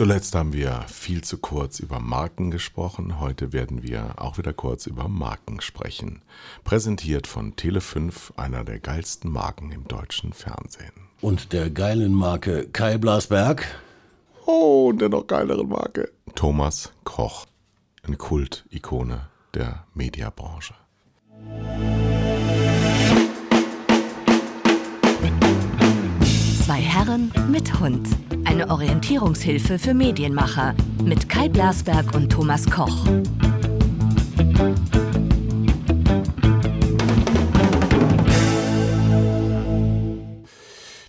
Zuletzt haben wir viel zu kurz über Marken gesprochen. Heute werden wir auch wieder kurz über Marken sprechen. Präsentiert von Tele5, einer der geilsten Marken im deutschen Fernsehen. Und der geilen Marke Kai Blasberg. Oh, und der noch geileren Marke. Thomas Koch, eine Kultikone der Mediabranche. Herren mit Hund. Eine Orientierungshilfe für Medienmacher mit Kai Blasberg und Thomas Koch. Wir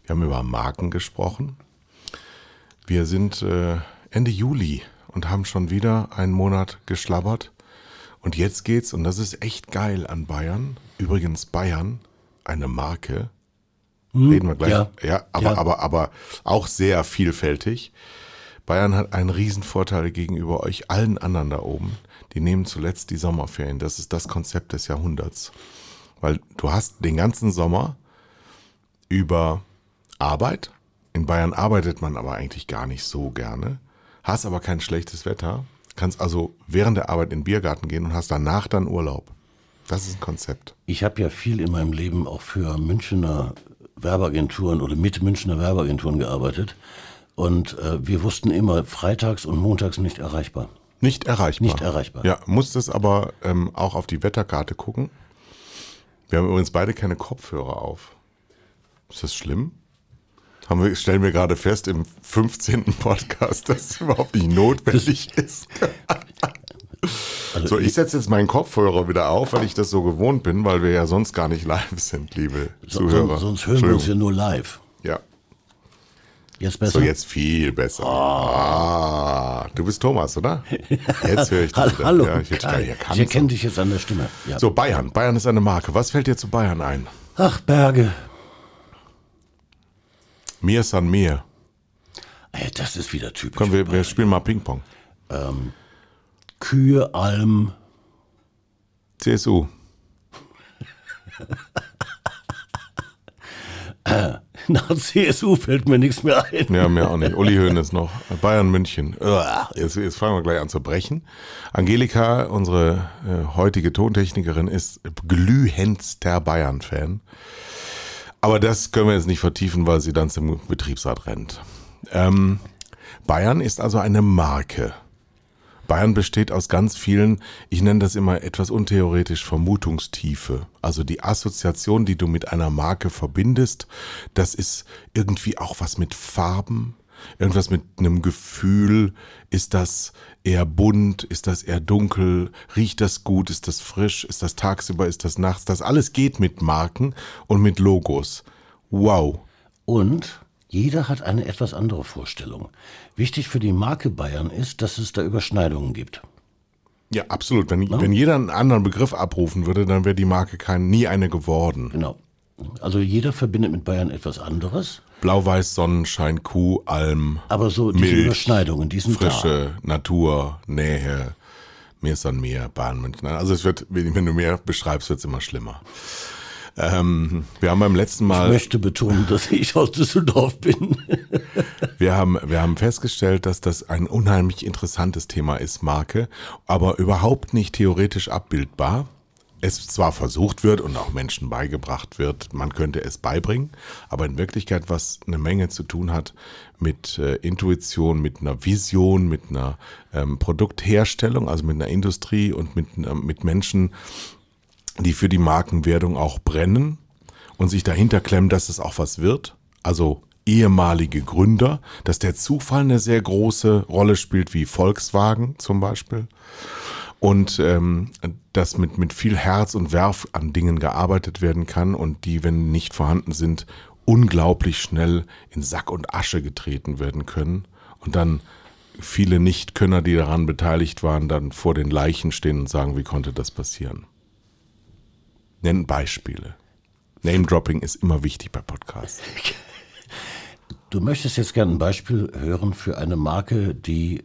haben über Marken gesprochen. Wir sind äh, Ende Juli und haben schon wieder einen Monat geschlabbert. Und jetzt geht's, und das ist echt geil an Bayern. Übrigens Bayern, eine Marke. Reden wir gleich. ja. ja, aber, Ja. aber, aber auch sehr vielfältig. Bayern hat einen Riesenvorteil gegenüber euch allen anderen da oben. Die nehmen zuletzt die Sommerferien. Das ist das Konzept des Jahrhunderts. Weil du hast den ganzen Sommer über Arbeit. In Bayern arbeitet man aber eigentlich gar nicht so gerne. Hast aber kein schlechtes Wetter. Kannst also während der Arbeit in den Biergarten gehen und hast danach dann Urlaub. Das ist ein Konzept. Ich habe ja viel in meinem Leben auch für Münchner Werbeagenturen oder mit Münchner Werbeagenturen gearbeitet. Und äh, wir wussten immer, freitags und montags nicht erreichbar. Nicht erreichbar. Nicht erreichbar. Ja, musstest aber ähm, auch auf die Wetterkarte gucken. Wir haben übrigens beide keine Kopfhörer auf. Ist das schlimm? Haben wir, stellen wir gerade fest im 15. Podcast, dass es überhaupt nicht notwendig ist. Also So, ich setze jetzt meinen Kopfhörer wieder auf, weil ich das so gewohnt bin, weil wir ja sonst gar nicht live sind, liebe Zuhörer. sonst, sonst hören wir uns ja nur live. Ja, Jetzt besser? so jetzt viel besser. Ah, du bist Thomas, oder? Jetzt höre ich dich Hallo. Ja, ich Kai. ich erkenne dich jetzt an der Stimme. Ja. So, Bayern. Bayern ist eine Marke. Was fällt dir zu Bayern ein? Ach, Berge. Mir san mir. Ey, das ist wieder typisch. Komm, wir, wir spielen mal Ping-Pong. Kühe, Alm. CSU. Nach CSU fällt mir nichts mehr ein. Ja, mir auch nicht. Uli Hoeneß noch. Bayern München. Jetzt, jetzt fangen wir gleich an zu brechen. Angelika, unsere äh, heutige Tontechnikerin, ist glühendster Bayern-Fan. Aber das können wir jetzt nicht vertiefen, weil sie dann zum Betriebsrat rennt. Ähm, Bayern ist also eine Marke. Bayern besteht aus ganz vielen, ich nenne das immer etwas untheoretisch, Vermutungstiefe. Also die Assoziation, die du mit einer Marke verbindest, das ist irgendwie auch was mit Farben, irgendwas mit einem Gefühl. Ist das eher bunt? Ist das eher dunkel? Riecht das gut? Ist das frisch? Ist das tagsüber? Ist das nachts? Das alles geht mit Marken und mit Logos. Wow. Und jeder hat eine etwas andere Vorstellung. Wichtig für die Marke Bayern ist, dass es da Überschneidungen gibt. Ja, absolut. Wenn, wenn jeder einen anderen Begriff abrufen würde, dann wäre die Marke kein, nie eine geworden. Genau. Also jeder verbindet mit Bayern etwas anderes, Blau-Weiß, Sonnenschein, Kuh, Alm, aber so diese Milch, Überschneidungen, die sind da. frische Natur, Nähe, Meer ist an Meer, Bahn, München. Also es wird, wenn du mehr beschreibst, wird es immer schlimmer. Ähm, wir haben beim letzten Ich Mal, möchte betonen, dass ich aus Düsseldorf bin. wir haben, wir haben festgestellt, dass das ein unheimlich interessantes Thema ist, Marke, aber überhaupt nicht theoretisch abbildbar. Es zwar versucht wird und auch Menschen beigebracht wird, man könnte es beibringen, aber in Wirklichkeit was eine Menge zu tun hat mit äh, Intuition, mit einer Vision, mit einer ähm, Produktherstellung, also mit einer Industrie und mit, äh, mit Menschen, die für die Markenwerdung auch brennen und sich dahinter klemmen, dass es auch was wird. Also ehemalige Gründer, dass der Zufall eine sehr große Rolle spielt, wie Volkswagen zum Beispiel. Und ähm, dass mit, mit viel Herz und Werf an Dingen gearbeitet werden kann und die, wenn nicht vorhanden sind, unglaublich schnell in Sack und Asche getreten werden können und dann viele Nichtkönner, die daran beteiligt waren, dann vor den Leichen stehen und sagen, wie konnte das passieren? Nennen Beispiele. Name-Dropping ist immer wichtig bei Podcasts. Du möchtest jetzt gerne ein Beispiel hören für eine Marke, die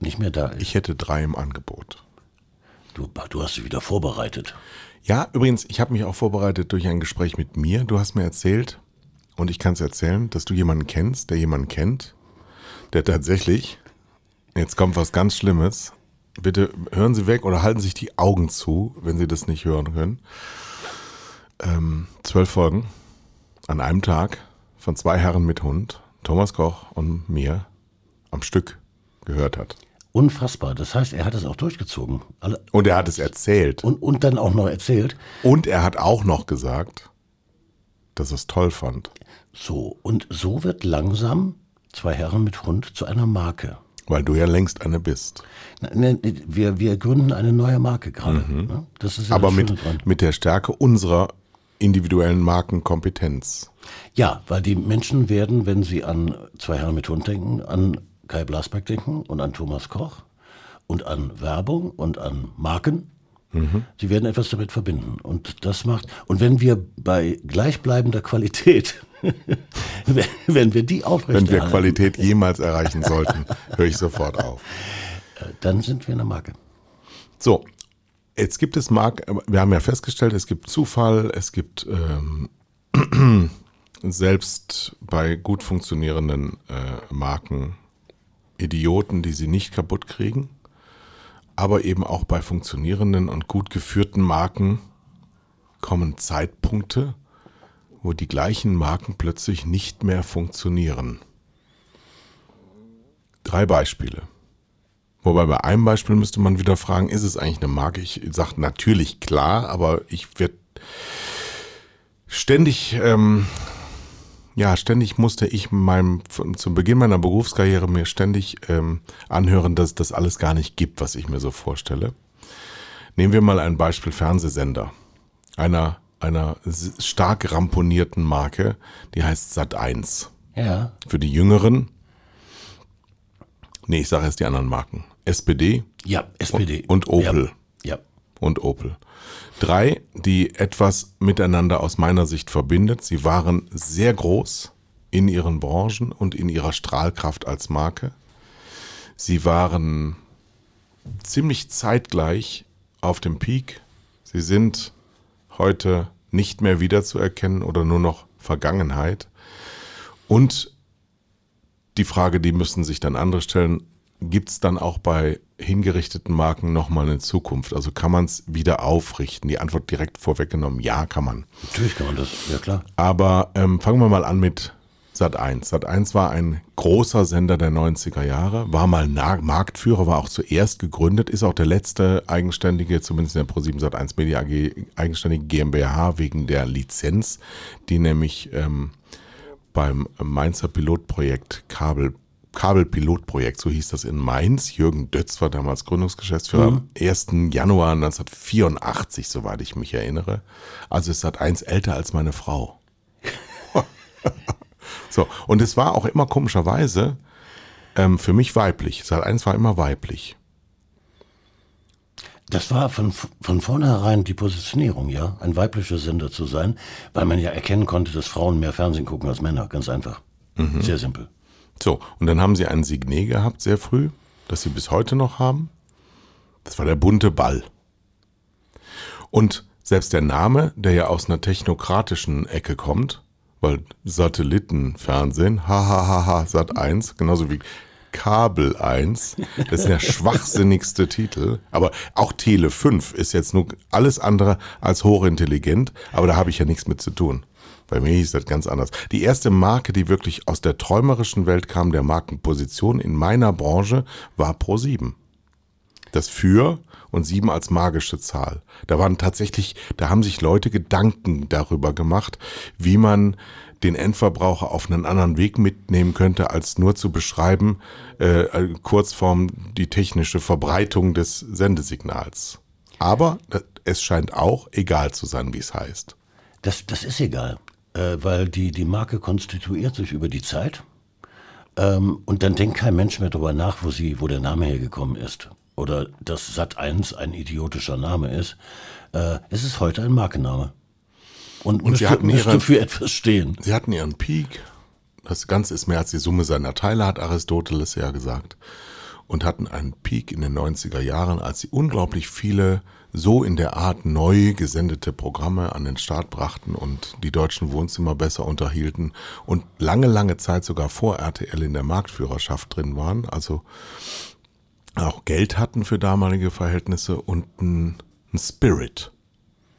nicht mehr da ist. Ich hätte drei im Angebot. Du, du hast dich wieder vorbereitet. Ja, übrigens, ich habe mich auch vorbereitet durch ein Gespräch mit mir. Du hast mir erzählt, und ich kann es erzählen, dass du jemanden kennst, der jemanden kennt, der tatsächlich, jetzt kommt was ganz Schlimmes. Bitte hören Sie weg oder halten sich die Augen zu, wenn Sie das nicht hören können. Ähm, zwölf Folgen an einem Tag von zwei Herren mit Hund, Thomas Koch und mir, am Stück gehört hat. Unfassbar. Das heißt, er hat es auch durchgezogen. Alle, Und er hat es erzählt. und, und dann auch noch erzählt. Und er hat auch noch gesagt, dass er es toll fand. So, und so wird langsam zwei Herren mit Hund zu einer Marke. Weil du ja längst eine bist. Ne, Wir, wir gründen eine neue Marke gerade. ne? Das ist ja Aber das mit, dran. mit der Stärke unserer individuellen Markenkompetenz. Ja, weil die Menschen werden, wenn sie an zwei Herren mit Hund denken, an Kai Blasberg denken und an Thomas Koch und an Werbung und an Marken. Sie werden etwas damit verbinden. Und das macht, und wenn wir bei gleichbleibender Qualität, wenn- wir die Wenn wir aufrechterhalten, Qualität jemals erreichen sollten, höre ich sofort auf. dann sind wir eine Marke. So, jetzt gibt es Mark, wir haben ja festgestellt, es gibt Zufall, es gibt ähm, selbst bei gut funktionierenden äh, Marken Idioten, die sie nicht kaputt kriegen, aber eben auch bei funktionierenden und gut geführten Marken kommen Zeitpunkte, wo die gleichen Marken plötzlich nicht mehr funktionieren. Drei Beispiele. Wobei bei einem Beispiel müsste man wieder fragen, ist es eigentlich eine Marke? Ich sage natürlich klar, aber ich werde ständig, ähm, ja, ständig musste ich meinem, zum Beginn meiner Berufskarriere mir ständig ähm, anhören, dass es das alles gar nicht gibt, was ich mir so vorstelle. Nehmen wir mal ein Beispiel Fernsehsender. Einer, einer stark ramponierten Marke, die heißt Sat1. Ja, Für die Jüngeren, nee, ich sage jetzt die anderen Marken. SPD ja, SPD. und Opel. Ja, ja. Und Opel. Drei, die etwas miteinander aus meiner Sicht verbindet. Sie waren sehr groß in ihren Branchen und in ihrer Strahlkraft als Marke. Sie waren ziemlich zeitgleich auf dem Peak. Sie sind heute nicht mehr wiederzuerkennen oder nur noch Vergangenheit. Und die Frage, die müssen sich dann andere stellen, gibt es dann auch bei hingerichteten Marken nochmal eine Zukunft? Also kann man es wieder aufrichten? Die Antwort direkt vorweggenommen, ja, kann man. Natürlich kann man das, ja klar. Aber ähm, fangen wir mal an mit Sat1. Sat1 war ein großer Sender der 90er Jahre, war mal Na Marktführer, war auch zuerst gegründet, ist auch der letzte eigenständige, zumindest in der Pro7 Sat1 Media AG, eigenständige GmbH wegen der Lizenz, die nämlich ähm, beim Mainzer Pilotprojekt Kabel Kabelpilotprojekt, so hieß das in Mainz. Jürgen Dötz war damals Gründungsgeschäftsführer am 1. Januar 1984, soweit ich mich erinnere. Also ist Sat1 älter als meine Frau. so, und es war auch immer komischerweise ähm, für mich weiblich. Sat1 war immer weiblich. Das war von, von vornherein die Positionierung, ja, ein weiblicher Sender zu sein, weil man ja erkennen konnte, dass Frauen mehr Fernsehen gucken als Männer, ganz einfach. Sehr simpel. So, und dann haben sie ein Signet gehabt, sehr früh, das sie bis heute noch haben. Das war der bunte Ball. Und selbst der Name, der ja aus einer technokratischen Ecke kommt, weil Satellitenfernsehen, hahaha, Sat 1, genauso wie Kabel 1, das ist der schwachsinnigste Titel. Aber auch Tele 5 ist jetzt nur alles andere als hochintelligent, aber da habe ich ja nichts mit zu tun. Bei mir hieß das ganz anders. Die erste Marke, die wirklich aus der träumerischen Welt kam, der Markenposition in meiner Branche, war Pro7. Das Für und sieben als magische Zahl. Da waren tatsächlich, da haben sich Leute Gedanken darüber gemacht, wie man den Endverbraucher auf einen anderen Weg mitnehmen könnte, als nur zu beschreiben, äh, Kurzform die technische Verbreitung des Sendesignals. Aber äh, es scheint auch egal zu sein, wie es heißt. Das, das ist egal, äh, weil die, die Marke konstituiert sich über die Zeit. Ähm, und dann denkt kein Mensch mehr darüber nach, wo, sie, wo der Name hergekommen ist. Oder dass Sat 1 ein idiotischer Name ist. Äh, es ist heute ein Markenname. Und, Und sie müsste, hatten müsste ihre- für etwas stehen. Sie hatten ihren Peak. Das Ganze ist mehr als die Summe seiner Teile, hat Aristoteles ja gesagt. und hatten einen Peak in den 90er Jahren, als sie unglaublich viele so in der Art neu gesendete Programme an den Start brachten und die deutschen Wohnzimmer besser unterhielten und lange, lange Zeit sogar vor RTL in der Marktführerschaft drin waren, also auch Geld hatten für damalige Verhältnisse und ein, ein Spirit.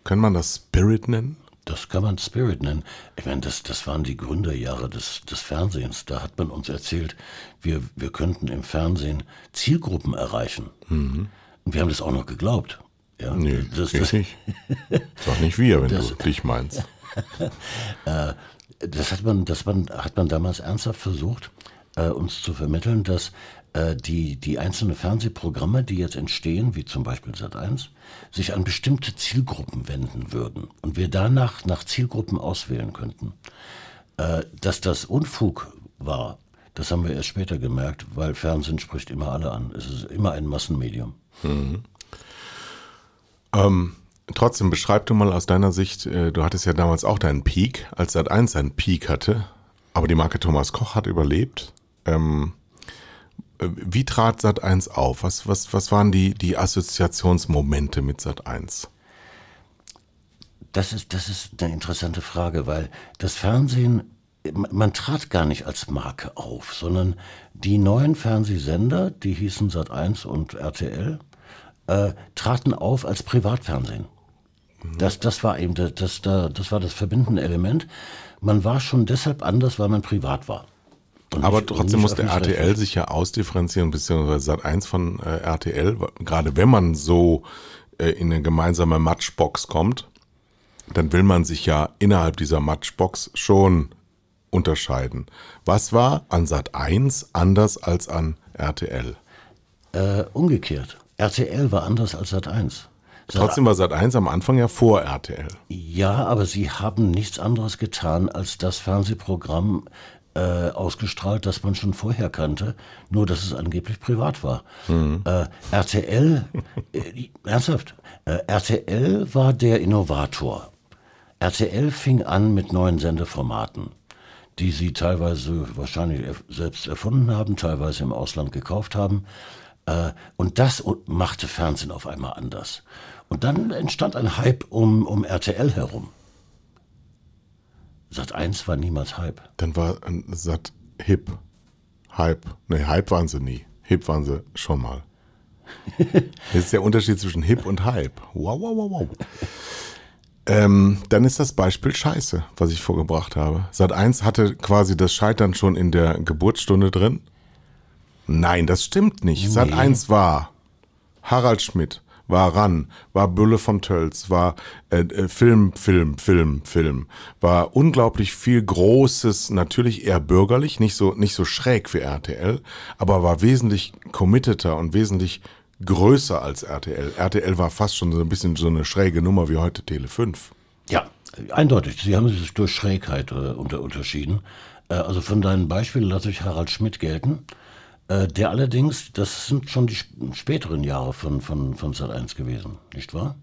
Kann man das Spirit nennen? Das kann man Spirit nennen. Ich meine, das, das waren die Gründerjahre des, des Fernsehens. Da hat man uns erzählt, wir, wir könnten im Fernsehen Zielgruppen erreichen. Mhm. Und wir haben das auch noch geglaubt. Ja, nee, das, das nicht. Sag nicht wir, wenn das, du dich meinst. Äh, das hat man, das man, hat man damals ernsthaft versucht, äh, uns zu vermitteln, dass äh, die, die einzelnen Fernsehprogramme, die jetzt entstehen, wie zum Beispiel Sat1, sich an bestimmte Zielgruppen wenden würden und wir danach nach Zielgruppen auswählen könnten. Dass das Unfug war, das haben wir erst später gemerkt, weil Fernsehen spricht immer alle an. Es ist immer ein Massenmedium. Mhm. Ähm, trotzdem, beschreib du mal aus deiner Sicht, äh, du hattest ja damals auch deinen Peak, als Sat1 seinen Peak hatte, aber die Marke Thomas Koch hat überlebt. Ähm, wie trat Sat 1 auf? Was, was, was waren die, die Assoziationsmomente mit Sat 1? Das ist, das ist eine interessante Frage, weil das Fernsehen, man trat gar nicht als Marke auf, sondern die neuen Fernsehsender, die hießen Sat 1 und RTL, äh, traten auf als Privatfernsehen. Das, das war eben das, das, das war das verbindende Element. Man war schon deshalb anders, weil man privat war. Aber trotzdem muss der RTL sich ja ausdifferenzieren, beziehungsweise Sat 1 von äh, RTL, gerade wenn man so äh, in eine gemeinsame Matchbox kommt, dann will man sich ja innerhalb dieser Matchbox schon unterscheiden. Was war an Sat 1 anders als an RTL? Äh, umgekehrt. RTL war anders als Sat 1. Trotzdem war Sat 1 am Anfang ja vor RTL. Ja, aber sie haben nichts anderes getan, als das Fernsehprogramm äh, ausgestrahlt, das man schon vorher kannte, nur dass es angeblich privat war. Mhm. Äh, RTL, äh, ernsthaft, äh, RTL war der Innovator. RTL fing an mit neuen Sendeformaten, die sie teilweise wahrscheinlich selbst erfunden haben, teilweise im Ausland gekauft haben. Äh, und das machte Fernsehen auf einmal anders. Und dann entstand ein Hype um, um RTL herum. Sat 1 war niemals Hype. Dann war Sat Hip. Hype. Ne, Hype waren sie nie. Hip waren sie schon mal. das ist der Unterschied zwischen Hip und Hype. Wow, wow, wow, wow. Ähm, dann ist das Beispiel Scheiße, was ich vorgebracht habe. Sat 1 hatte quasi das Scheitern schon in der Geburtsstunde drin. Nein, das stimmt nicht. Nee. Sat 1 war Harald Schmidt, war ran, war Bülle von Tölz, war äh, äh, Film, Film, Film, Film, war unglaublich viel Großes, natürlich eher bürgerlich, nicht so, nicht so schräg wie RTL, aber war wesentlich committeter und wesentlich größer als RTL. RTL war fast schon so ein bisschen so eine schräge Nummer wie heute Tele 5. Ja, eindeutig. Sie haben sich durch Schrägheit äh, unter, unterschieden. Äh, also von deinen Beispielen lasse ich Harald Schmidt gelten. Äh, der allerdings, das sind schon die späteren Jahre von, von, von Sat 1 gewesen, nicht wahr?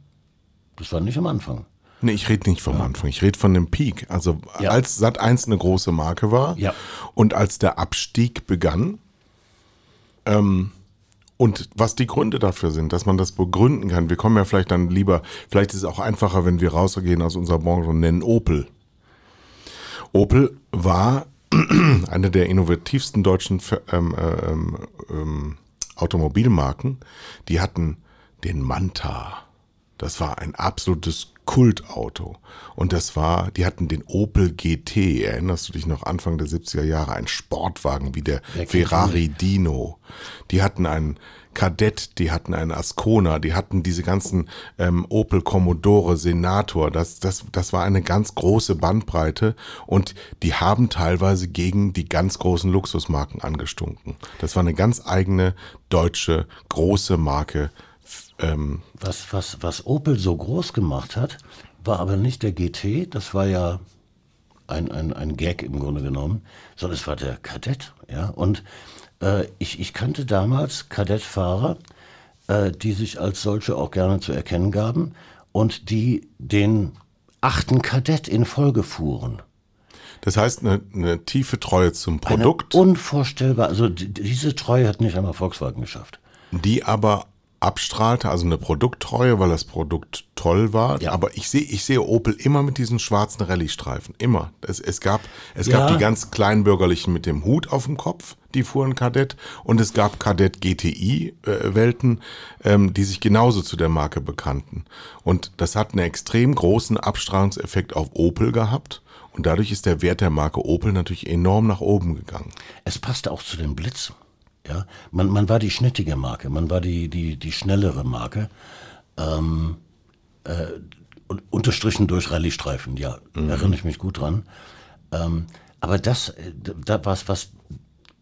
Das war nicht am Anfang. Nee, ich rede nicht vom ja. Anfang, ich rede von dem Peak. Also ja. als Sat 1 eine große Marke war ja. und als der Abstieg begann, ähm, und was die Gründe dafür sind, dass man das begründen kann. Wir kommen ja vielleicht dann lieber, vielleicht ist es auch einfacher, wenn wir rausgehen aus unserer Branche und nennen Opel. Opel war eine der innovativsten deutschen ähm, ähm, ähm, Automobilmarken, die hatten den Manta. Das war ein absolutes Kultauto. Und das war, die hatten den Opel GT, erinnerst du dich noch Anfang der 70er Jahre, ein Sportwagen wie der Ferrari Dino. Die hatten einen Kadett, die hatten einen Ascona, die hatten diese ganzen ähm, Opel Commodore Senator. Das, das, das war eine ganz große Bandbreite und die haben teilweise gegen die ganz großen Luxusmarken angestunken. Das war eine ganz eigene deutsche große Marke. Ähm, was, was, was Opel so groß gemacht hat, war aber nicht der GT, das war ja ein, ein, ein Gag im Grunde genommen, sondern es war der Kadett. Ja? Und äh, ich, ich kannte damals Kadettfahrer, äh, die sich als solche auch gerne zu erkennen gaben und die den achten Kadett in Folge fuhren. Das heißt, eine, eine tiefe Treue zum Produkt. Eine unvorstellbar. Also diese Treue hat nicht einmal Volkswagen geschafft. Die aber abstrahlte, also eine Produkttreue, weil das Produkt toll war. Ja. Aber ich sehe, ich sehe Opel immer mit diesen schwarzen Rallye-Streifen. Immer. Es, es gab, es ja. gab die ganz kleinbürgerlichen mit dem Hut auf dem Kopf, die fuhren Kadett. Und es gab Kadett GTI-Welten, äh, ähm, die sich genauso zu der Marke bekannten. Und das hat einen extrem großen Abstrahlungseffekt auf Opel gehabt. Und dadurch ist der Wert der Marke Opel natürlich enorm nach oben gegangen. Es passte auch zu den Blitzen. Ja, man, man war die schnittige Marke, man war die, die, die schnellere Marke. Ähm, äh, unterstrichen durch Rallye-Streifen, ja, mhm. erinnere ich mich gut dran. Ähm, aber das, äh, da was, was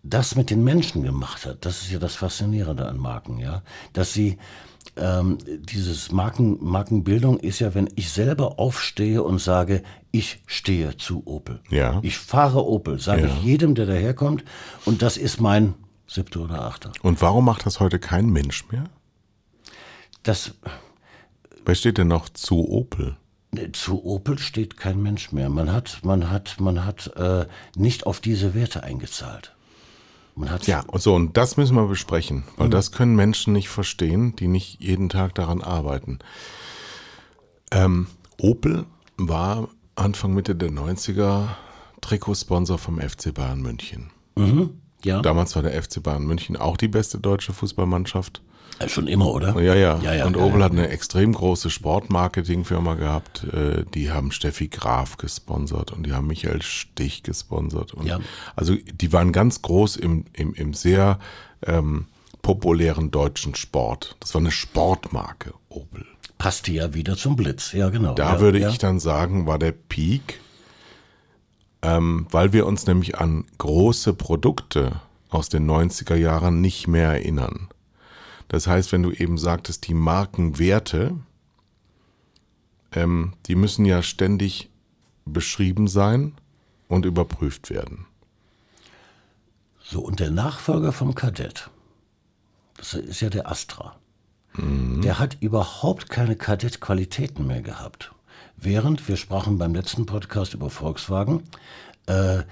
das mit den Menschen gemacht hat, das ist ja das Faszinierende an Marken, ja. Dass sie, ähm, dieses Marken, Markenbildung ist ja, wenn ich selber aufstehe und sage, ich stehe zu Opel. Ja. Ich fahre Opel, sage ja. ich jedem, der daherkommt, und das ist mein siebte oder achte. Und warum macht das heute kein Mensch mehr? Das. Wer steht denn noch zu Opel? Zu Opel steht kein Mensch mehr. Man hat, man hat, man hat äh, nicht auf diese Werte eingezahlt. Man hat ja, und so, und das müssen wir besprechen, weil mhm. das können Menschen nicht verstehen, die nicht jeden Tag daran arbeiten. Ähm, Opel war Anfang Mitte der 90er Trikotsponsor vom FC Bayern München. Mhm. Ja. Damals war der FC Bayern München auch die beste deutsche Fußballmannschaft. Ja, schon immer, oder? Ja, ja. ja, ja und Opel hat eine extrem große Sportmarketingfirma gehabt. Äh, die haben Steffi Graf gesponsert und die haben Michael Stich gesponsert. Und ja. Also die waren ganz groß im, im, im sehr ähm, populären deutschen Sport. Das war eine Sportmarke, Opel. Passte ja wieder zum Blitz, ja genau. Da würde ich dann sagen, war der Peak ähm, weil wir uns nämlich an große Produkte aus den 90er Jahren nicht mehr erinnern. Das heißt, wenn du eben sagtest, die Markenwerte, ähm, die müssen ja ständig beschrieben sein und überprüft werden. So, und der Nachfolger vom Kadett, das ist ja der Astra, mhm. der hat überhaupt keine Kadett-Qualitäten mehr gehabt während wir sprachen beim letzten Podcast über Volkswagen, äh,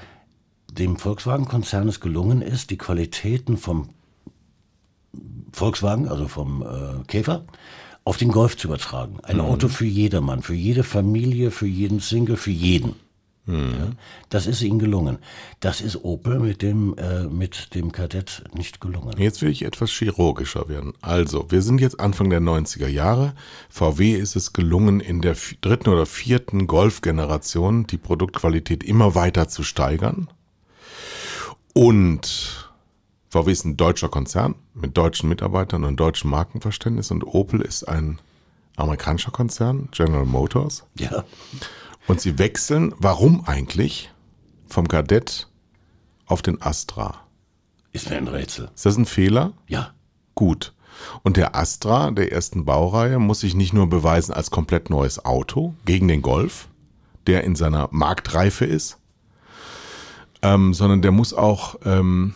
dem Volkswagen-Konzern es gelungen ist, die Qualitäten vom Volkswagen, also vom äh, Käfer, auf den Golf zu übertragen. Ein mhm. Auto für jedermann, für jede Familie, für jeden Single, für jeden. Mhm. Ja, das ist ihnen gelungen. Das ist Opel mit dem, äh, mit dem Kadett nicht gelungen. Jetzt will ich etwas chirurgischer werden. Also, wir sind jetzt Anfang der 90er Jahre. VW ist es gelungen, in der dritten oder vierten Golf-Generation die Produktqualität immer weiter zu steigern. Und VW ist ein deutscher Konzern mit deutschen Mitarbeitern und deutschem Markenverständnis und Opel ist ein amerikanischer Konzern, General Motors. Ja. Und sie wechseln, warum eigentlich, vom Kadett auf den Astra. Ist mir ein Rätsel. Ist das ein Fehler? Ja. Gut. Und der Astra der ersten Baureihe muss sich nicht nur beweisen als komplett neues Auto gegen den Golf, der in seiner Marktreife ist, ähm, sondern der muss auch ähm,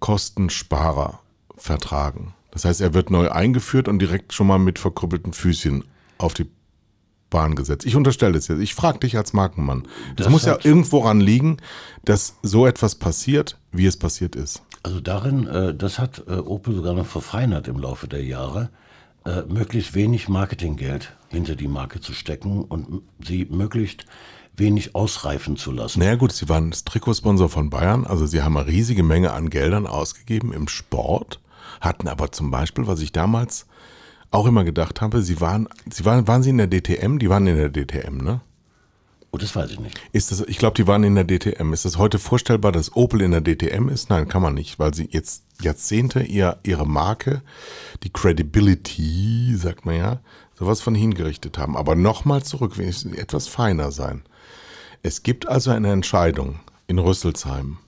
Kostensparer vertragen. Das heißt, er wird neu eingeführt und direkt schon mal mit verkrüppelten Füßchen auf die Bahn gesetzt. Ich unterstelle das jetzt. Ich frage dich als Markenmann. Das, das muss ja irgendwo ran liegen, dass so etwas passiert, wie es passiert ist. Also darin, äh, das hat äh, Opel sogar noch verfeinert im Laufe der Jahre, äh, möglichst wenig Marketinggeld hinter die Marke zu stecken und sie möglichst wenig ausreifen zu lassen. Naja gut, sie waren Trikotsponsor von Bayern, also sie haben eine riesige Menge an Geldern ausgegeben im Sport, hatten aber zum Beispiel, was ich damals auch immer gedacht habe, sie waren, sie waren, waren sie in der DTM? Die waren in der DTM, ne? Oh, das weiß ich nicht. Ist das, ich glaube, die waren in der DTM. Ist das heute vorstellbar, dass Opel in der DTM ist? Nein, kann man nicht, weil sie jetzt Jahrzehnte ihr, ihre Marke, die Credibility, sagt man ja, sowas von hingerichtet haben. Aber nochmal zurück, wenigstens etwas feiner sein. Es gibt also eine Entscheidung in Rüsselsheim,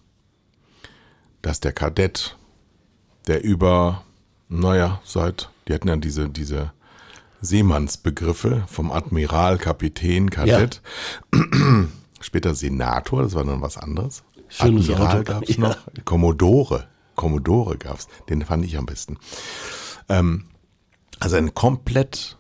dass der Kadett, der über, naja, seit die hatten ja diese, diese Seemannsbegriffe vom Admiral, Kapitän, Kadett. Ja. Später Senator, das war dann was anderes. Schönes Admiral gab es noch. Ja. Commodore. Commodore gab es. Den fand ich am besten. Ähm, also ein komplett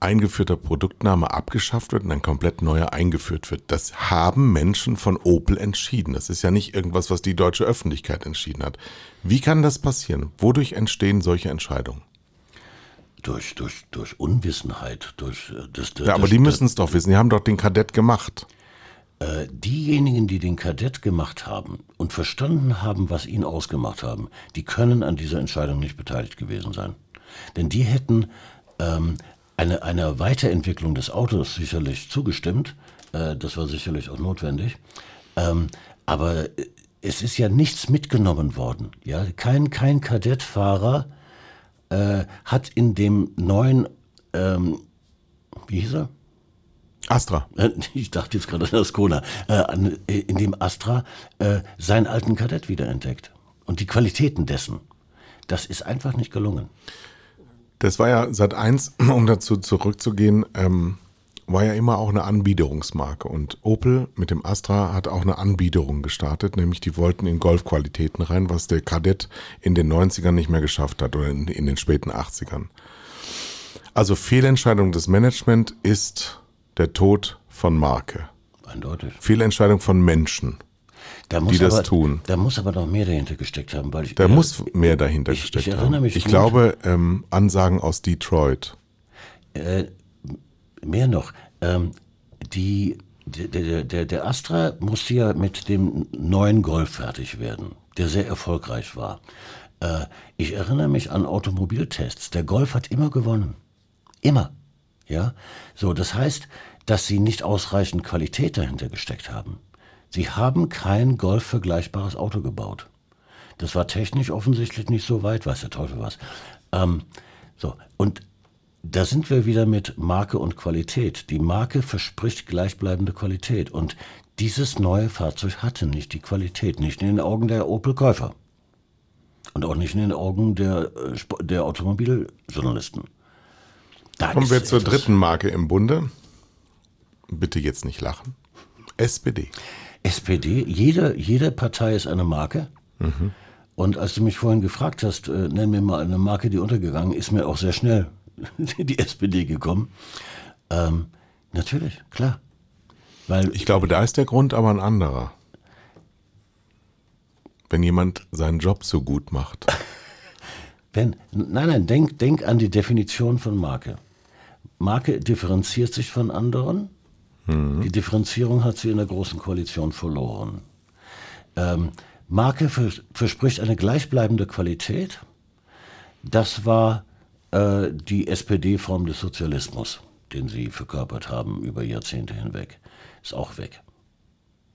eingeführter Produktname abgeschafft wird und ein komplett neuer eingeführt wird. Das haben Menschen von Opel entschieden. Das ist ja nicht irgendwas, was die deutsche Öffentlichkeit entschieden hat. Wie kann das passieren? Wodurch entstehen solche Entscheidungen? Durch, durch, durch Unwissenheit, durch äh, das, das Ja, aber die müssen es doch wissen. Die haben doch den Kadett gemacht. Äh, diejenigen, die den Kadett gemacht haben und verstanden haben, was ihn ausgemacht haben, die können an dieser Entscheidung nicht beteiligt gewesen sein. Denn die hätten ähm, eine, einer Weiterentwicklung des Autos sicherlich zugestimmt. Äh, das war sicherlich auch notwendig. Ähm, aber es ist ja nichts mitgenommen worden. Ja? Kein, kein Kadettfahrer äh, hat in dem neuen, ähm, wie hieß er? Astra. Äh, ich dachte jetzt gerade an das. Äh, in dem Astra äh, seinen alten Kadett wiederentdeckt. Und die Qualitäten dessen. Das ist einfach nicht gelungen. Das war ja seit eins, um dazu zurückzugehen, ähm, war ja immer auch eine Anbiederungsmarke. Und Opel mit dem Astra hat auch eine Anbiederung gestartet, nämlich die wollten in Golfqualitäten rein, was der Kadett in den 90ern nicht mehr geschafft hat oder in, in den späten 80ern. Also Fehlentscheidung des Management ist der Tod von Marke. Eindeutig. Fehlentscheidung von Menschen, die das aber, tun. Da muss aber noch mehr dahinter gesteckt haben. Weil ich, da äh, muss mehr dahinter ich, gesteckt ich erinnere haben. Mich ich gut, glaube, ähm, Ansagen aus Detroit. Äh, mehr noch. Ähm, die, der, der, der Astra musste ja mit dem neuen Golf fertig werden, der sehr erfolgreich war. Äh, ich erinnere mich an Automobiltests. Der Golf hat immer gewonnen. Immer. Ja, so, das heißt, dass sie nicht ausreichend Qualität dahinter gesteckt haben. Sie haben kein Golf-vergleichbares Auto gebaut. Das war technisch offensichtlich nicht so weit, weiß der Teufel was. Ähm, so, und da sind wir wieder mit Marke und Qualität. Die Marke verspricht gleichbleibende Qualität und dieses neue Fahrzeug hatte nicht die Qualität, nicht in den Augen der Opel-Käufer und auch nicht in den Augen der, äh, der Automobiljournalisten. Da Kommen wir zur dritten Marke im Bunde. Bitte jetzt nicht lachen. SPD. SPD, jede, jede Partei ist eine Marke. Mhm. Und als du mich vorhin gefragt hast, äh, nenn mir mal eine Marke, die untergegangen ist, mir auch sehr schnell die SPD gekommen. Ähm, natürlich, klar. Weil ich glaube, da ist der Grund aber ein anderer. Wenn jemand seinen Job so gut macht. Wenn, nein, nein, denk, denk an die Definition von Marke. Marke differenziert sich von anderen. Mhm. Die Differenzierung hat sie in der Großen Koalition verloren. Ähm, Marke vers verspricht eine gleichbleibende Qualität. Das war äh, die SPD-Form des Sozialismus, den sie verkörpert haben über Jahrzehnte hinweg. Ist auch weg.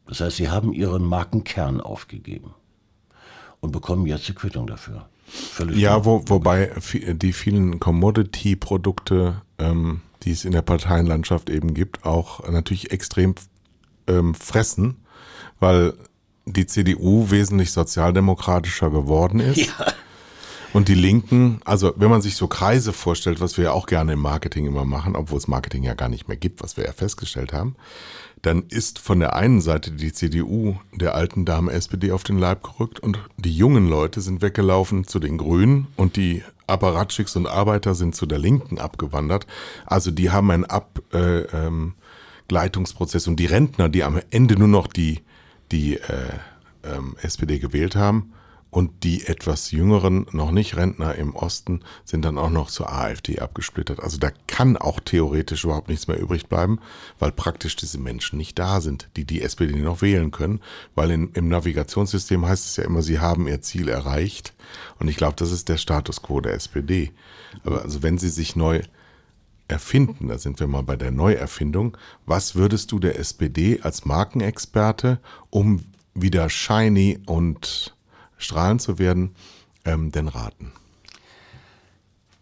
Das heißt, sie haben ihren Markenkern aufgegeben und bekommen jetzt die Quittung dafür. Völlig ja, wo, wobei die vielen Commodity-Produkte, ähm, die es in der Parteienlandschaft eben gibt, auch natürlich extrem ähm, fressen, weil die CDU wesentlich sozialdemokratischer geworden ist. Ja. Und die Linken, also wenn man sich so Kreise vorstellt, was wir ja auch gerne im Marketing immer machen, obwohl es Marketing ja gar nicht mehr gibt, was wir ja festgestellt haben, dann ist von der einen Seite die CDU der alten Dame SPD auf den Leib gerückt und die jungen Leute sind weggelaufen zu den Grünen und die Apparatschicks und Arbeiter sind zu der Linken abgewandert. Also die haben einen Abgleitungsprozess äh, ähm, und die Rentner, die am Ende nur noch die, die äh, ähm, SPD gewählt haben, und die etwas jüngeren, noch nicht Rentner im Osten, sind dann auch noch zur AfD abgesplittert. Also da kann auch theoretisch überhaupt nichts mehr übrig bleiben, weil praktisch diese Menschen nicht da sind, die die SPD noch wählen können. Weil in, im Navigationssystem heißt es ja immer, sie haben ihr Ziel erreicht. Und ich glaube, das ist der Status quo der SPD. Aber also wenn sie sich neu erfinden, da sind wir mal bei der Neuerfindung, was würdest du der SPD als Markenexperte, um wieder shiny und strahlend zu werden, ähm, denn raten?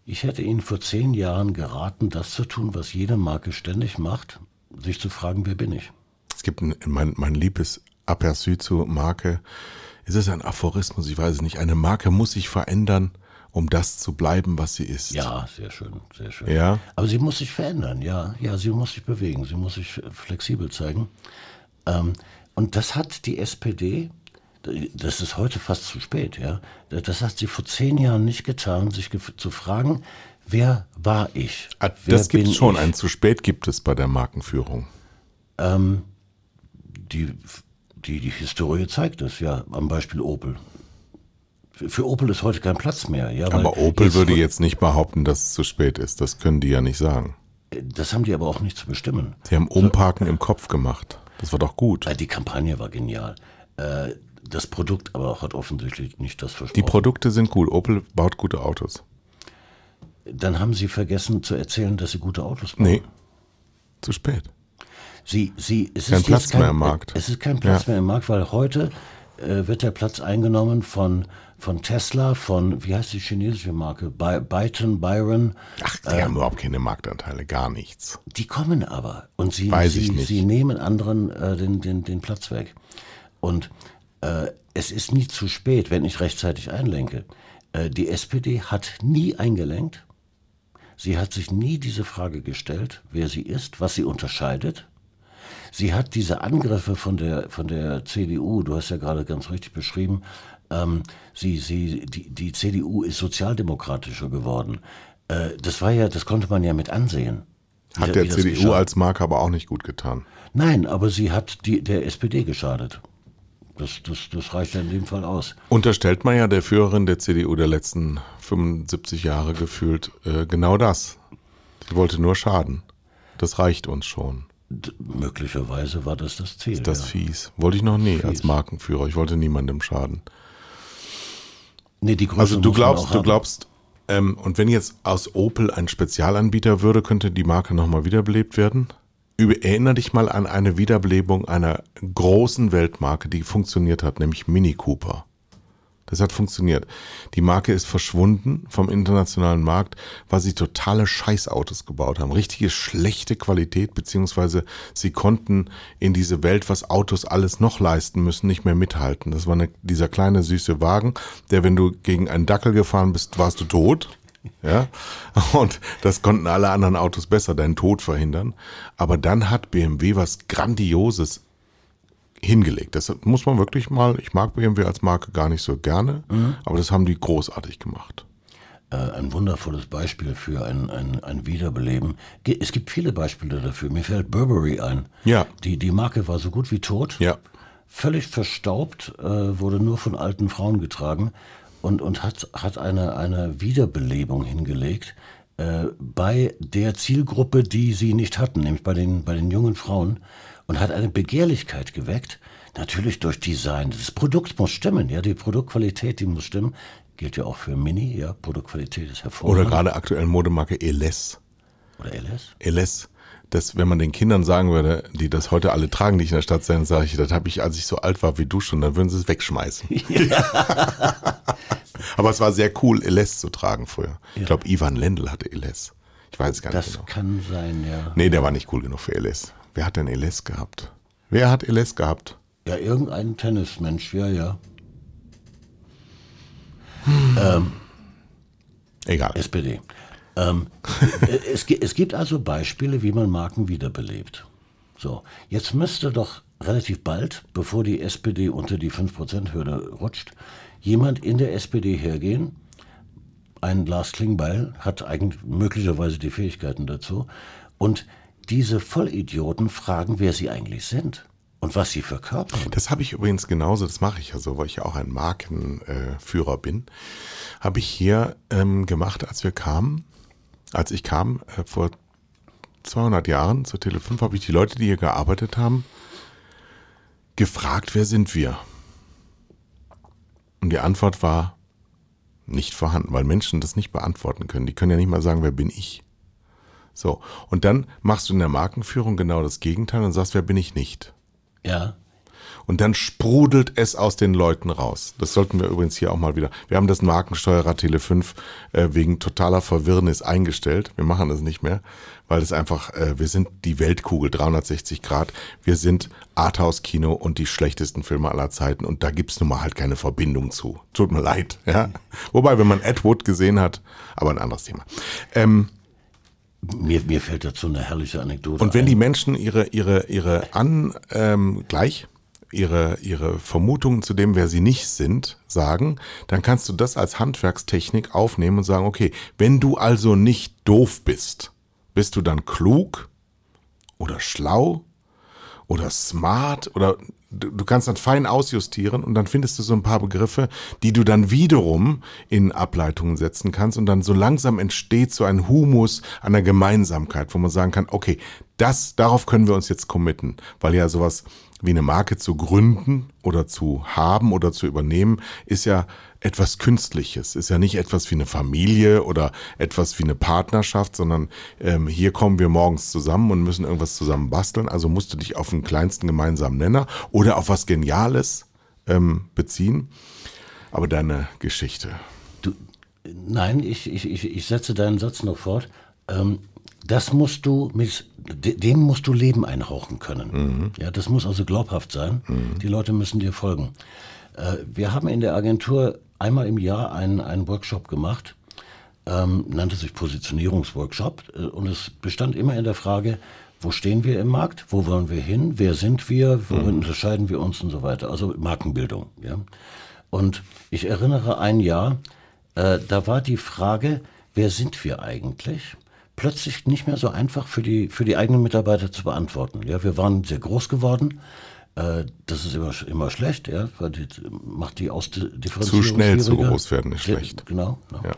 Ich hätte Ihnen vor zehn Jahren geraten, das zu tun, was jede Marke ständig macht, sich zu fragen, wer bin ich? Es gibt ein, mein, mein liebes Aperçu zur Marke. Ist es ein Aphorismus? Ich weiß es nicht. Eine Marke muss sich verändern, um das zu bleiben, was sie ist. Ja, sehr schön, sehr schön. Ja. Aber sie muss sich verändern, ja. Ja, sie muss sich bewegen, sie muss sich flexibel zeigen. Ähm, und das hat die SPD das ist heute fast zu spät, ja. Das hat sie vor zehn Jahren nicht getan, sich zu fragen, wer war ich? Ah, Das gibt es schon. ich? Ein zu spät gibt es bei der Markenführung. Ähm, die, die, die Historie zeigt es ja am Beispiel Opel. Für, Opel ist heute kein Platz mehr. Ja, Aber Opel würde wird- jetzt nicht behaupten, dass es zu spät ist. Das können die ja nicht sagen. Das haben die aber auch nicht zu bestimmen. Sie haben Umparken im Kopf gemacht. Das war doch gut. Äh, Die Kampagne war genial. Äh, Das Produkt aber hat offensichtlich nicht das Die versprochen. Produkte sind gut. Opel baut gute Autos. Dann haben sie vergessen zu erzählen, dass sie gute Autos bauen. Nee, zu spät. Sie, sie, es Kein ist Platz jetzt kein, mehr im Markt. Es ist kein Platz Ja. mehr im Markt, weil heute äh, wird der Platz eingenommen von, von Tesla, von, wie heißt die chinesische Marke? By, Byton, Byron. Ach, die haben überhaupt keine Marktanteile, gar nichts. Die kommen aber und sie, Weiß sie, ich nicht. sie nehmen anderen äh, den, den, den Platz weg. Und äh, es ist nie zu spät, wenn ich rechtzeitig einlenke. Äh, die SPD hat nie eingelenkt. Sie hat sich nie diese Frage gestellt, wer sie ist, was sie unterscheidet. Sie hat diese Angriffe von der, von der CDU, du hast ja gerade ganz richtig beschrieben, ähm, sie, sie, die, die CDU ist sozialdemokratischer geworden. Äh, das war ja, das konnte man ja mit ansehen. Hat der CDU als Marke aber auch nicht gut getan. Nein, aber sie hat die, der SPD geschadet. Das, das, das reicht ja in dem Fall aus. Unterstellt man ja der Führerin der CDU der letzten 75 Jahre gefühlt äh, genau das. Sie wollte nur schaden. Das reicht uns schon. D möglicherweise war das das Ziel. Das ja. fies. Wollte ich noch nie Fies. als Markenführer. Ich wollte niemandem schaden. Nee, die Größe Also du glaubst, du glaubst, ähm, und wenn jetzt aus Opel ein Spezialanbieter würde, könnte die Marke nochmal wiederbelebt werden? Über, erinner dich mal an eine Wiederbelebung einer großen Weltmarke, die funktioniert hat, nämlich Mini Cooper. Das hat funktioniert. Die Marke ist verschwunden vom internationalen Markt, weil sie totale Scheißautos gebaut haben. Richtige schlechte Qualität, beziehungsweise sie konnten in diese Welt, was Autos alles noch leisten müssen, nicht mehr mithalten. Das war eine, dieser kleine süße Wagen, der, wenn du gegen einen Dackel gefahren bist, warst du tot. Ja, und das konnten alle anderen Autos besser deinen Tod verhindern. Aber dann hat BMW was Grandioses hingelegt. Das muss man wirklich mal, ich mag BMW als Marke gar nicht so gerne, aber das haben die großartig gemacht. äh, ein wundervolles Beispiel für ein, ein, ein Wiederbeleben. Es gibt viele Beispiele dafür. Mir fällt Burberry ein. Ja. Die, die Marke war so gut wie tot. Ja. Völlig verstaubt, äh, wurde nur von alten Frauen getragen und, und hat, hat eine, eine Wiederbelebung hingelegt äh, bei der Zielgruppe, die sie nicht hatten, nämlich bei den, bei den jungen Frauen und hat eine Begehrlichkeit geweckt. Natürlich durch Design. Das Produkt muss stimmen, ja, die Produktqualität, die muss stimmen. Gilt ja auch für Mini, ja, Produktqualität ist Oder hervorragend. gerade aktuell Modemarke Eles. Oder LS? Eles. Das, wenn man den Kindern sagen würde, die das heute alle tragen, die ich in der Stadt sind, sage ich, das habe ich, als ich so alt war wie du schon, dann würden sie es wegschmeißen. Aber es war sehr cool, Eles zu tragen früher. Ich glaube, Ivan Lendl hatte Eles. Ich weiß es gar nicht Das genau. kann sein, ja. Nee, der war nicht cool genug für Eles. Wer hat denn Eles gehabt? Wer hat Eles gehabt? Ja, irgendein Tennismensch, ja, ja. Egal. SPD. Ähm, es, es gibt also Beispiele, wie man Marken wiederbelebt. So, jetzt müsste doch relativ bald, bevor die SPD unter die 5%-Hürde rutscht, jemand in der SPD hergehen. Ein Lars Klingbeil hat eigentlich möglicherweise die Fähigkeiten dazu. Und diese Vollidioten fragen, wer sie eigentlich sind und was sie verkörpern. Das habe ich übrigens genauso, das mache ich ja so, weil ich ja auch ein Markenführer Führer bin. Habe ich hier ähm, gemacht, als wir kamen, als ich kam, äh, vor 200 Jahren zur Tele 5, habe ich die Leute, die hier gearbeitet haben, gefragt, wer sind wir? Und die Antwort war nicht vorhanden, weil Menschen das nicht beantworten können. Die können ja nicht mal sagen, wer bin ich? So, und dann machst du in der Markenführung genau das Gegenteil und sagst, wer bin ich nicht? Ja, Und dann sprudelt es aus den Leuten raus. Das sollten wir übrigens hier auch mal wieder. Wir haben das Markensteuerer Tele 5 äh, wegen totaler Verwirrnis eingestellt. Wir machen das nicht mehr, weil es einfach, äh, wir sind die Weltkugel 360 Grad. Wir sind Arthouse-Kino und die schlechtesten Filme aller Zeiten. Und da gibt's nun mal halt keine Verbindung zu. Tut mir leid. Ja? Wobei, wenn man Ed Wood gesehen hat, aber ein anderes Thema. Ähm, mir, mir fällt dazu eine herrliche Anekdote Und wenn ein. die Menschen ihre, ihre, ihre an, ähm, gleich, ihre, ihre Vermutungen zu dem, wer sie nicht sind, sagen, dann kannst du das als Handwerkstechnik aufnehmen und sagen, okay, wenn du also nicht doof bist, bist du dann klug oder schlau oder smart oder du, kannst dann fein ausjustieren und dann findest du so ein paar Begriffe, die du dann wiederum in Ableitungen setzen kannst und dann so langsam entsteht so ein Humus der Gemeinsamkeit, wo man sagen kann, okay, das, darauf können wir uns jetzt committen, weil ja sowas wie eine Marke zu gründen oder zu haben oder zu übernehmen, ist ja etwas Künstliches, ist ja nicht etwas wie eine Familie oder etwas wie eine Partnerschaft, sondern ähm, hier kommen wir morgens zusammen und müssen irgendwas zusammen basteln. Also musst du dich auf den kleinsten gemeinsamen Nenner oder auf was Geniales ähm, beziehen. Aber deine Geschichte. Du, nein, ich, ich, ich, setze deinen Satz noch fort. Ähm, das musst du mit, dem musst du Leben einhauchen können. Mhm. Ja, das muss also glaubhaft sein. Mhm. Die Leute müssen dir folgen. Äh, wir haben in der Agentur einmal im Jahr einen, einen Workshop gemacht, ähm, nannte sich Positionierungsworkshop äh, und es bestand immer in der Frage, wo stehen wir im Markt, wo wollen wir hin, wer sind wir, worin mhm. unterscheiden wir uns und so weiter. Also Markenbildung. Ja. Und ich erinnere ein Jahr, äh, da war die Frage, wer sind wir eigentlich? Plötzlich nicht mehr so einfach für die, für die eigenen Mitarbeiter zu beantworten. Ja, wir waren sehr groß geworden. Äh, das ist immer, immer schlecht, ja, weil die macht die Ausdifferenzierung. Zu schnell zu groß werden ist schlecht. Genau. genau. Ja.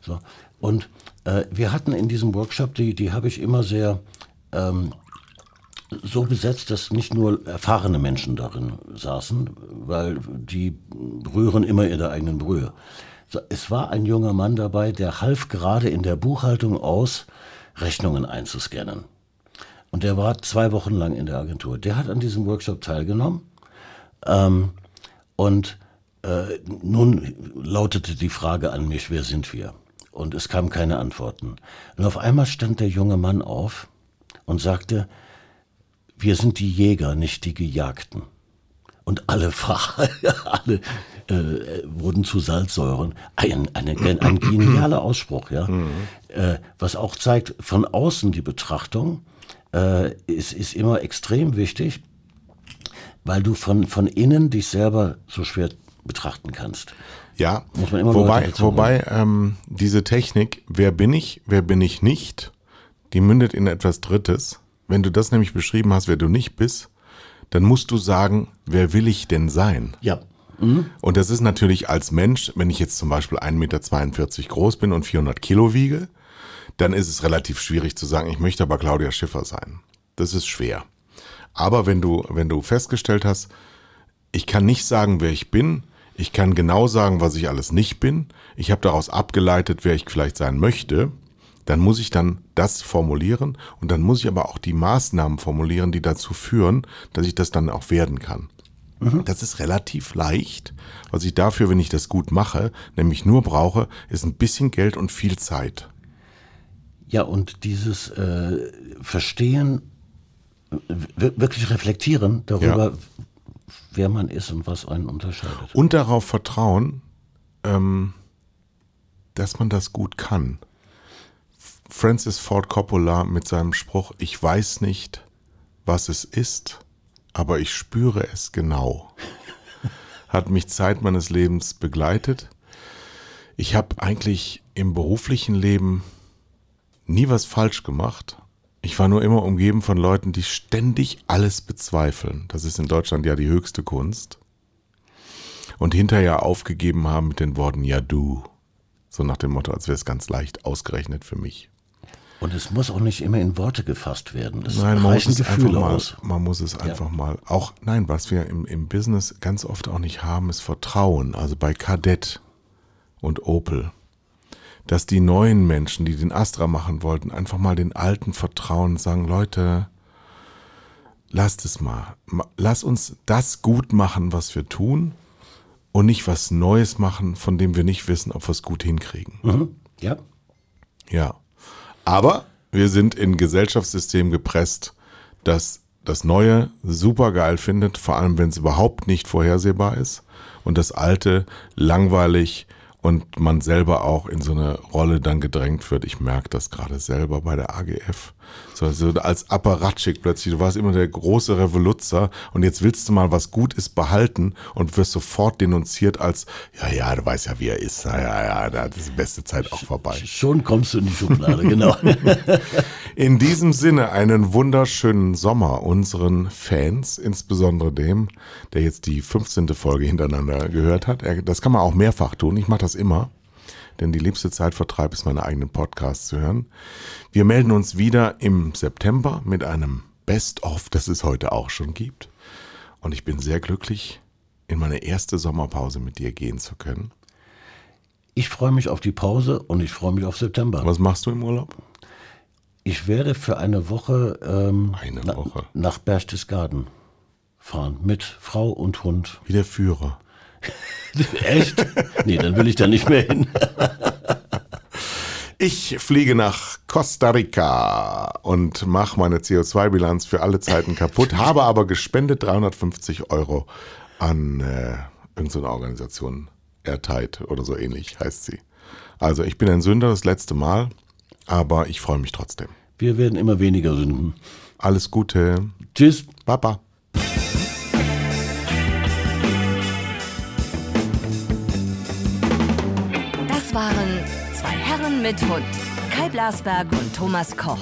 So. Und äh, wir hatten in diesem Workshop, die, die habe ich immer sehr ähm, so besetzt, dass nicht nur erfahrene Menschen darin saßen, weil die rühren immer in der eigenen Brühe. Es war ein junger Mann dabei, der half gerade in der Buchhaltung aus, Rechnungen einzuscannen. Und der war zwei Wochen lang in der Agentur. Der hat an diesem Workshop teilgenommen. Ähm, und äh, nun lautete die Frage an mich, wer sind wir? Und es kamen keine Antworten. Und auf einmal stand der junge Mann auf und sagte, wir sind die Jäger, nicht die Gejagten. Und alle, alle äh, wurden zu Salzsäuren. Ein, eine, ein genialer Ausspruch, ja. Mhm. Äh, was auch zeigt, von außen die Betrachtung äh, ist, ist immer extrem wichtig, weil du von, von innen dich selber so schwer betrachten kannst. Ja, wobei, wobei ähm, diese Technik, wer bin ich, wer bin ich nicht, die mündet in etwas Drittes. Wenn du das nämlich beschrieben hast, wer du nicht bist, dann musst du sagen, wer will ich denn sein? Ja. Mhm. Und das ist natürlich als Mensch, wenn ich jetzt zum Beispiel 1,42 Meter groß bin und 400 Kilo wiege, dann ist es relativ schwierig zu sagen, ich möchte aber Claudia Schiffer sein. Das ist schwer. Aber wenn du, wenn du festgestellt hast, ich kann nicht sagen, wer ich bin, ich kann genau sagen, was ich alles nicht bin, ich habe daraus abgeleitet, wer ich vielleicht sein möchte, dann muss ich dann das formulieren und dann muss ich aber auch die Maßnahmen formulieren, die dazu führen, dass ich das dann auch werden kann. Mhm. Das ist relativ leicht. Was ich dafür, wenn ich das gut mache, nämlich nur brauche, ist ein bisschen Geld und viel Zeit. Ja, und dieses äh, Verstehen, wirklich reflektieren darüber, ja. wer man ist und was einen unterscheidet. Und darauf vertrauen, ähm, dass man das gut kann. Francis Ford Coppola mit seinem Spruch, ich weiß nicht, was es ist, aber ich spüre es genau, hat mich Zeit meines Lebens begleitet. Ich habe eigentlich im beruflichen Leben nie was falsch gemacht. Ich war nur immer umgeben von Leuten, die ständig alles bezweifeln. Das ist in Deutschland ja die höchste Kunst. Und hinterher aufgegeben haben mit den Worten, ja du. So nach dem Motto, als wäre es ganz leicht ausgerechnet für mich. Und es muss auch nicht immer in Worte gefasst werden. Es nein, man muss es einfach mal, aus. man muss es einfach ja. mal, auch, nein, was wir im, im Business ganz oft auch nicht haben, ist Vertrauen. Also bei Kadett und Opel. Dass die neuen Menschen, die den Astra machen wollten, einfach mal den alten vertrauen und sagen, Leute, lasst es mal. Lass uns das gut machen, was wir tun und nicht was Neues machen, von dem wir nicht wissen, ob wir es gut hinkriegen. Mhm. Ja. Ja. Aber wir sind in Gesellschaftssystem gepresst, das das Neue super geil findet, vor allem wenn es überhaupt nicht vorhersehbar ist und das Alte langweilig und man selber auch in so eine Rolle dann gedrängt wird. Ich merke das gerade selber bei der AGF. So, so als Apparatschik plötzlich. Du warst immer der große Revoluzer und jetzt willst du mal was gut ist behalten und wirst sofort denunziert als, ja, ja, du weißt ja, wie er ist. Ja, ja, ja, da ist die beste Zeit auch vorbei. Schon kommst du in die Schublade, genau. In diesem Sinne einen wunderschönen Sommer unseren Fans, insbesondere dem, der jetzt die 15. Folge hintereinander gehört hat. Das kann man auch mehrfach tun. Ich mache das immer, denn die liebste Zeitvertreib ist, meine eigenen Podcasts zu hören. Wir melden uns wieder im September mit einem Best-of, das es heute auch schon gibt. Und ich bin sehr glücklich, in meine erste Sommerpause mit dir gehen zu können. Ich freue mich auf die Pause und ich freue mich auf September. Was machst du im Urlaub? Ich werde für eine Woche, ähm, Eine na- Woche. nach Berchtesgaden fahren mit Frau und Hund. Wie der Führer. Echt? nee, dann will ich da nicht mehr hin. Ich fliege nach Costa Rica und mache meine CO2-Bilanz für alle Zeiten kaputt, habe aber gespendet 350 Euro an äh, irgendeine Organisation, Airtight oder so ähnlich heißt sie. Also ich bin ein Sünder das letzte Mal, aber ich freue mich trotzdem. Wir werden immer weniger sünden. Alles Gute. Tschüss. Baba. Mit Hund. Kai Blasberg und Thomas Koch.